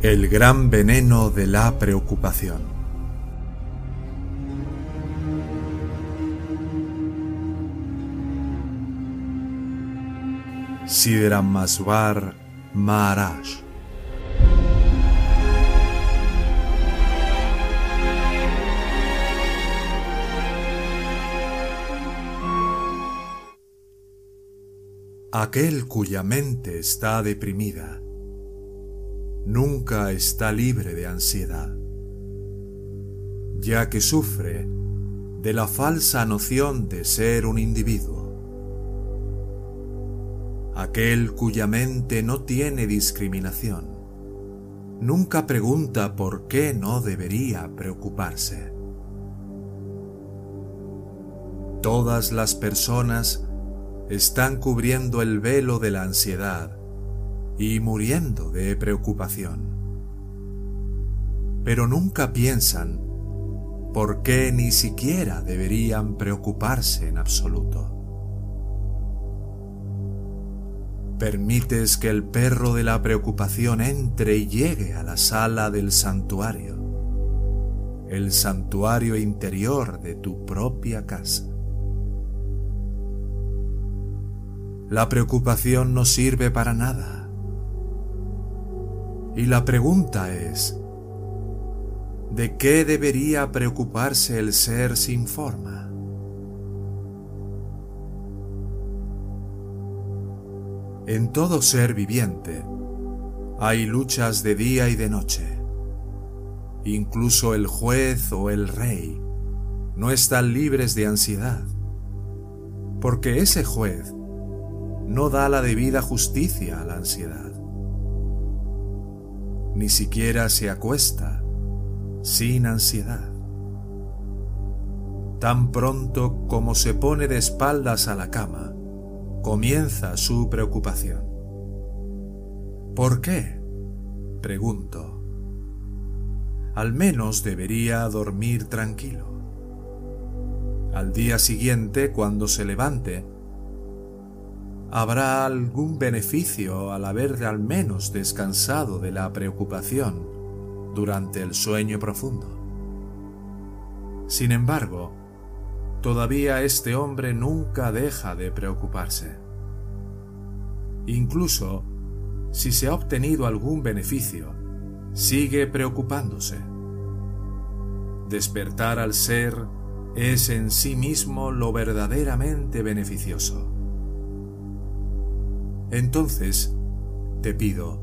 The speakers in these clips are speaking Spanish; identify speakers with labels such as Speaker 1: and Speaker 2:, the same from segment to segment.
Speaker 1: El gran veneno de la preocupación. Siddharamaswar Maharaj Aquel cuya mente está deprimida nunca está libre de ansiedad, ya que sufre de la falsa noción de ser un individuo. Aquel cuya mente no tiene discriminación, nunca pregunta por qué no debería preocuparse. Todas las personas están cubriendo el velo de la ansiedad y muriendo de preocupación. Pero nunca piensan por qué ni siquiera deberían preocuparse en absoluto. Permites que el perro de la preocupación entre y llegue a la sala del santuario, el santuario interior de tu propia casa. La preocupación no sirve para nada. Y la pregunta es, ¿de qué debería preocuparse el ser sin forma? En todo ser viviente hay luchas de día y de noche. Incluso el juez o el rey no están libres de ansiedad, porque ese juez no da la debida justicia a la ansiedad. Ni siquiera se acuesta sin ansiedad. Tan pronto como se pone de espaldas a la cama, comienza su preocupación. ¿Por qué? Pregunto. Al menos debería dormir tranquilo. Al día siguiente, cuando se levante, habrá algún beneficio al haber al menos descansado de la preocupación durante el sueño profundo. Sin embargo, todavía este hombre nunca deja de preocuparse. Incluso si se ha obtenido algún beneficio, sigue preocupándose. Despertar al ser es en sí mismo lo verdaderamente beneficioso. Entonces, te pido,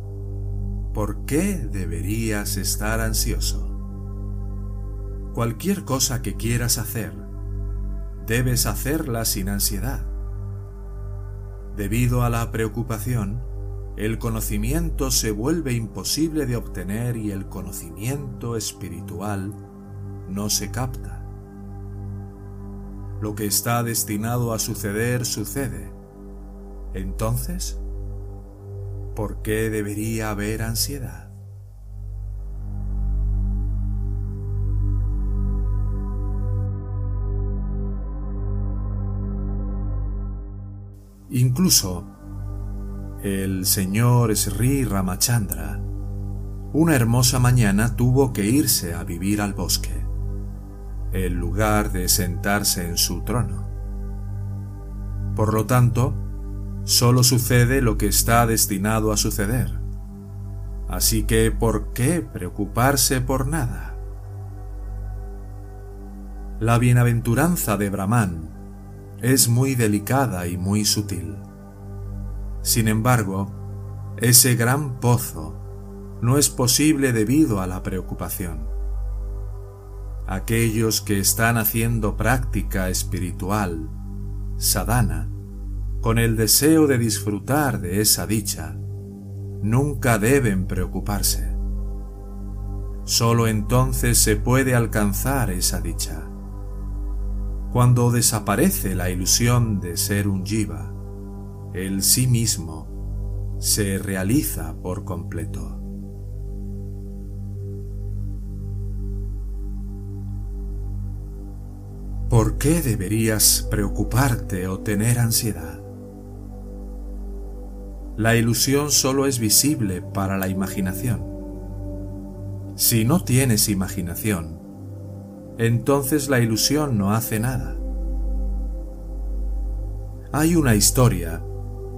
Speaker 1: ¿por qué deberías estar ansioso? Cualquier cosa que quieras hacer, debes hacerla sin ansiedad. Debido a la preocupación, el conocimiento se vuelve imposible de obtener y el conocimiento espiritual no se capta. Lo que está destinado a suceder sucede entonces, ¿por qué debería haber ansiedad? Incluso el señor Sri Ramachandra, una hermosa mañana tuvo que irse a vivir al bosque, en lugar de sentarse en su trono. Por lo tanto, solo sucede lo que está destinado a suceder. Así que, ¿por qué preocuparse por nada? La bienaventuranza de Brahman es muy delicada y muy sutil. Sin embargo, ese gran pozo no es posible debido a la preocupación. Aquellos que están haciendo práctica espiritual, sadhana, con el deseo de disfrutar de esa dicha, nunca deben preocuparse. Solo entonces se puede alcanzar esa dicha. Cuando desaparece la ilusión de ser un jiva, el sí mismo se realiza por completo. ¿Por qué deberías preocuparte o tener ansiedad? La ilusión solo es visible para la imaginación. Si no tienes imaginación, entonces la ilusión no hace nada. Hay una historia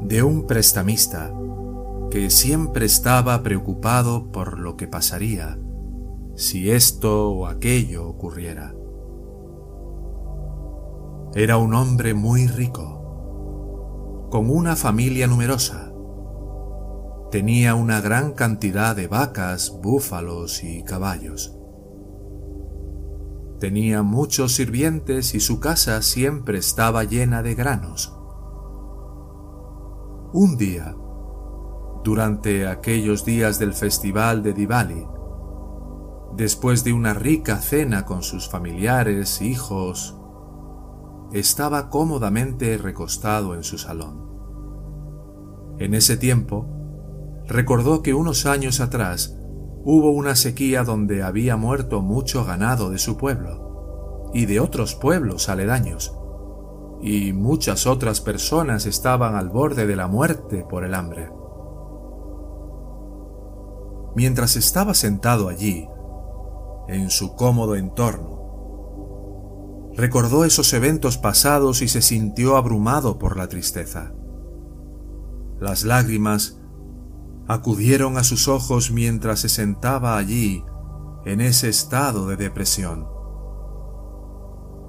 Speaker 1: de un prestamista que siempre estaba preocupado por lo que pasaría si esto o aquello ocurriera. Era un hombre muy rico, con una familia numerosa. Tenía una gran cantidad de vacas, búfalos y caballos. Tenía muchos sirvientes y su casa siempre estaba llena de granos. Un día, durante aquellos días del festival de Diwali, después de una rica cena con sus familiares, hijos, estaba cómodamente recostado en su salón. En ese tiempo, recordó que unos años atrás hubo una sequía donde había muerto mucho ganado de su pueblo y de otros pueblos aledaños, y muchas otras personas estaban al borde de la muerte por el hambre. Mientras estaba sentado allí, en su cómodo entorno. Recordó esos eventos pasados y se sintió abrumado por la tristeza. Las lágrimas acudieron a sus ojos mientras se sentaba allí en ese estado de depresión.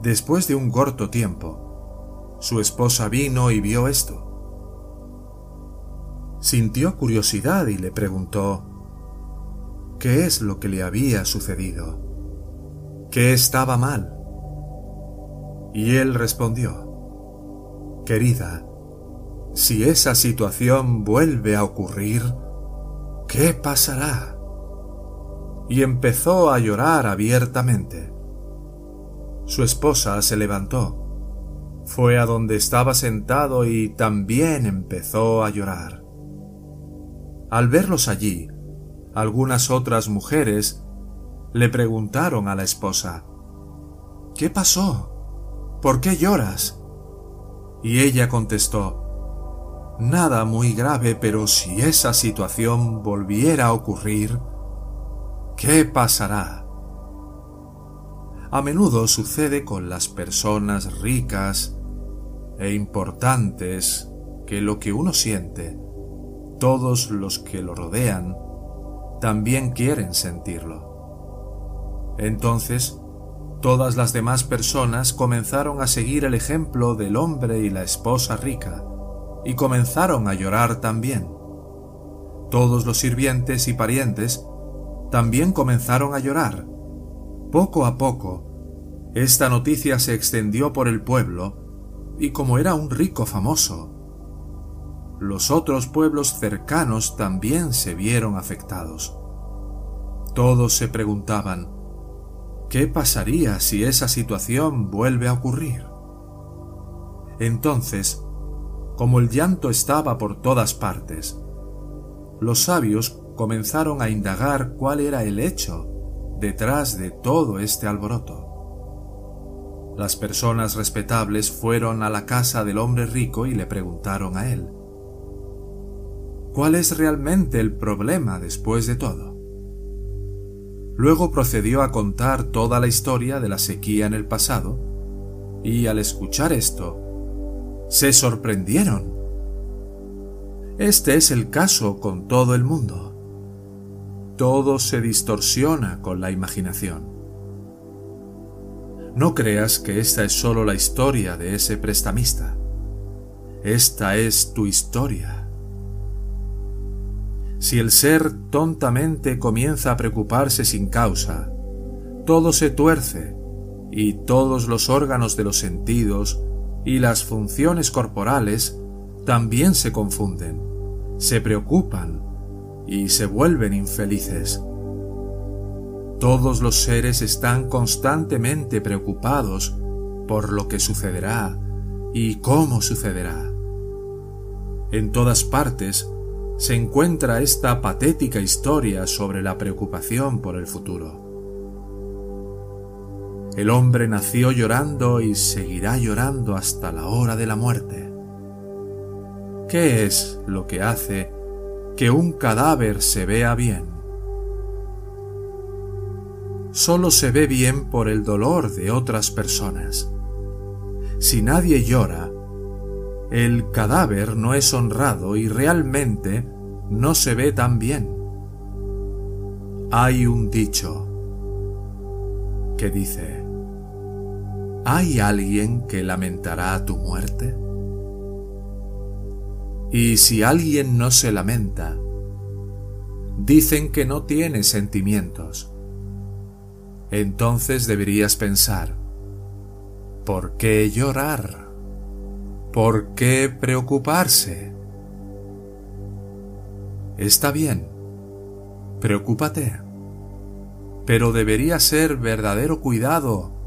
Speaker 1: Después de un corto tiempo, su esposa vino y vio esto. Sintió curiosidad y le preguntó qué es lo que le había sucedido, qué estaba mal. Y él respondió, Querida, si esa situación vuelve a ocurrir, ¿qué pasará? Y empezó a llorar abiertamente. Su esposa se levantó, fue a donde estaba sentado y también empezó a llorar. Al verlos allí, algunas otras mujeres le preguntaron a la esposa, ¿Qué pasó? ¿Por qué lloras? Y ella contestó, Nada muy grave, pero si esa situación volviera a ocurrir, ¿qué pasará? A menudo sucede con las personas ricas e importantes que lo que uno siente, todos los que lo rodean, también quieren sentirlo. Entonces, todas las demás personas comenzaron a seguir el ejemplo del hombre y la esposa rica, y comenzaron a llorar también. Todos los sirvientes y parientes también comenzaron a llorar. Poco a poco, esta noticia se extendió por el pueblo, y como era un rico famoso, los otros pueblos cercanos también se vieron afectados. Todos se preguntaban, ¿qué pasaría si esa situación vuelve a ocurrir? Entonces, como el llanto estaba por todas partes, los sabios comenzaron a indagar cuál era el hecho detrás de todo este alboroto. Las personas respetables fueron a la casa del hombre rico y le preguntaron a él, ¿Cuál es realmente el problema después de todo? Luego procedió a contar toda la historia de la sequía en el pasado, y al escuchar esto, se sorprendieron. Este es el caso con todo el mundo. Todo se distorsiona con la imaginación. No creas que esta es solo la historia de ese prestamista. Esta es tu historia. Si el ser tontamente comienza a preocuparse sin causa, todo se tuerce y todos los órganos de los sentidos y las funciones corporales también se confunden, se preocupan y se vuelven infelices. Todos los seres están constantemente preocupados por lo que sucederá y cómo sucederá. En todas partes se encuentra esta patética historia sobre la preocupación por el futuro. El hombre nació llorando y seguirá llorando hasta la hora de la muerte. ¿Qué es lo que hace que un cadáver se vea bien? solo se ve bien por el dolor de otras personas. Si nadie llora, el cadáver no es honrado y realmente no se ve tan bien. Hay un dicho que dice, ¿hay alguien que lamentará tu muerte? Y si alguien no se lamenta, dicen que no tiene sentimientos. Entonces deberías pensar, ¿por qué llorar? ¿Por qué preocuparse? Está bien, preocúpate, pero debería ser verdadero cuidado,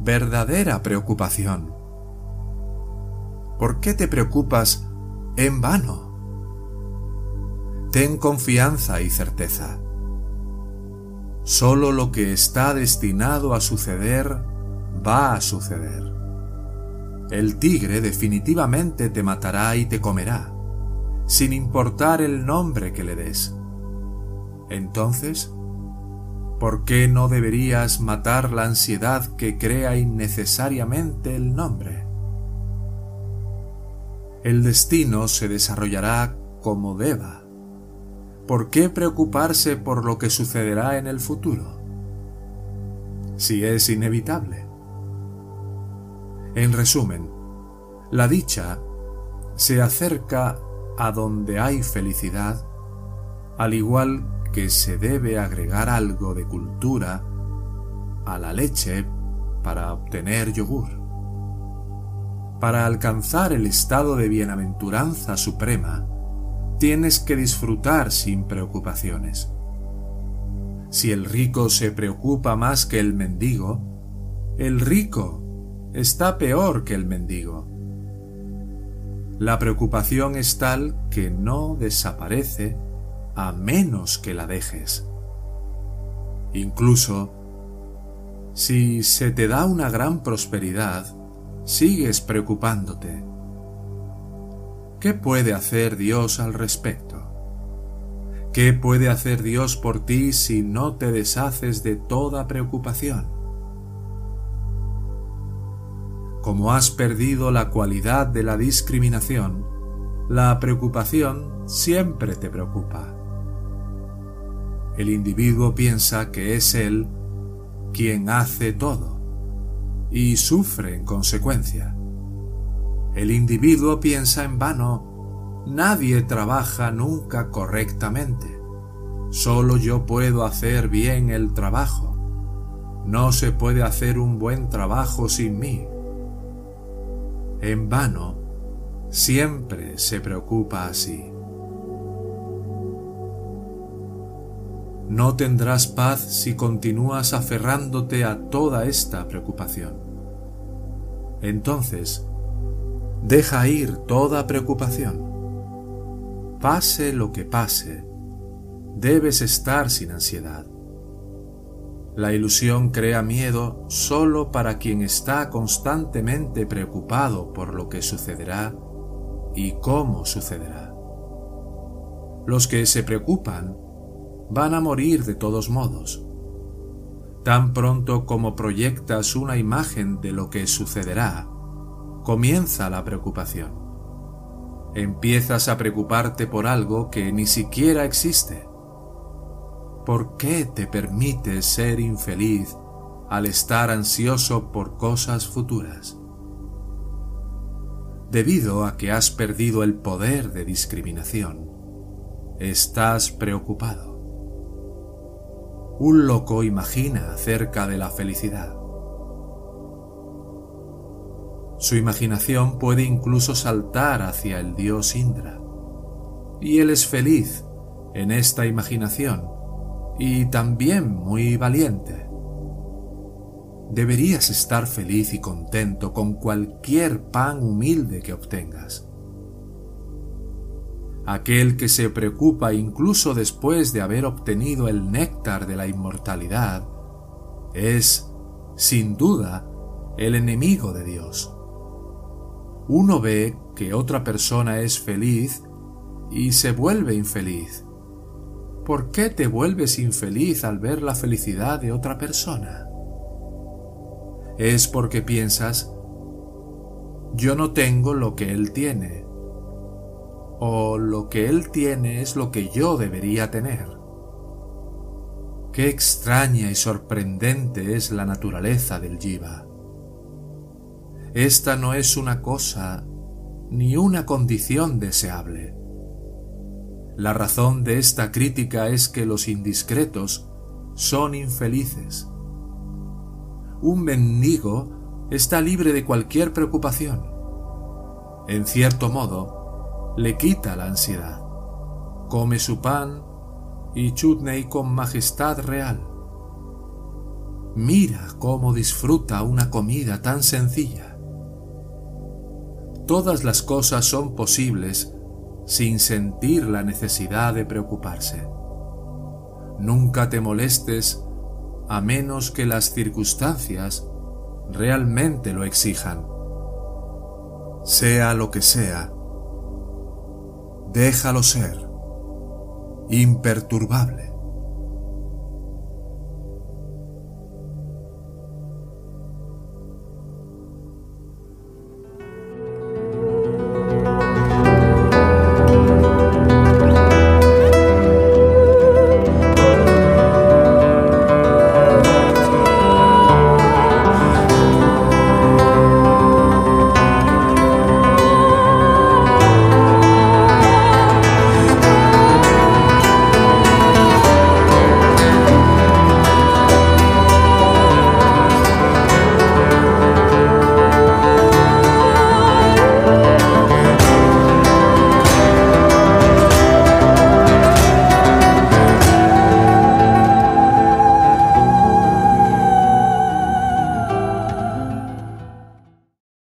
Speaker 1: verdadera preocupación. ¿Por qué te preocupas en vano? Ten confianza y certeza. Solo lo que está destinado a suceder va a suceder. El tigre definitivamente te matará y te comerá, sin importar el nombre que le des. Entonces, ¿por qué no deberías matar la ansiedad que crea innecesariamente el nombre? El destino se desarrollará como deba ¿por qué preocuparse por lo que sucederá en el futuro? Si es inevitable. En resumen, la dicha se acerca a donde hay felicidad, al igual que se debe agregar algo de cultura a la leche para obtener yogur. Para alcanzar el estado de bienaventuranza suprema, tienes que disfrutar sin preocupaciones. Si el rico se preocupa más que el mendigo, el rico está peor que el mendigo. La preocupación es tal que no desaparece a menos que la dejes. Incluso, si se te da una gran prosperidad, sigues preocupándote ¿Qué puede hacer Dios al respecto? ¿Qué puede hacer Dios por ti si no te deshaces de toda preocupación? Como has perdido la cualidad de la discriminación, la preocupación siempre te preocupa. El individuo piensa que es él quien hace todo y sufre en consecuencia. El individuo piensa en vano. Nadie trabaja nunca correctamente. Solo yo puedo hacer bien el trabajo. No se puede hacer un buen trabajo sin mí. En vano, siempre se preocupa así. No tendrás paz si continúas aferrándote a toda esta preocupación. Entonces, Deja ir toda preocupación. Pase lo que pase, debes estar sin ansiedad. La ilusión crea miedo solo para quien está constantemente preocupado por lo que sucederá y cómo sucederá. Los que se preocupan van a morir de todos modos. Tan pronto como proyectas una imagen de lo que sucederá, comienza la preocupación. Empiezas a preocuparte por algo que ni siquiera existe. ¿Por qué te permites ser infeliz al estar ansioso por cosas futuras? Debido a que has perdido el poder de discriminación, estás preocupado. Un loco imagina acerca de la felicidad su imaginación puede incluso saltar hacia el dios Indra. Y él es feliz en esta imaginación y también muy valiente. Deberías estar feliz y contento con cualquier pan humilde que obtengas. Aquel que se preocupa incluso después de haber obtenido el néctar de la inmortalidad es, sin duda, el enemigo de Dios uno ve que otra persona es feliz y se vuelve infeliz. ¿por qué te vuelves infeliz al ver la felicidad de otra persona? Es porque piensas, yo no tengo lo que él tiene, o lo que él tiene es lo que yo debería tener. Qué extraña y sorprendente es la naturaleza del jiva. Esta no es una cosa ni una condición deseable. La razón de esta crítica es que los indiscretos son infelices. Un mendigo está libre de cualquier preocupación. En cierto modo, le quita la ansiedad. Come su pan y chutney con majestad real. Mira cómo disfruta una comida tan sencilla. Todas las cosas son posibles sin sentir la necesidad de preocuparse. Nunca te molestes a menos que las circunstancias realmente lo exijan. Sea lo que sea, déjalo ser, imperturbable.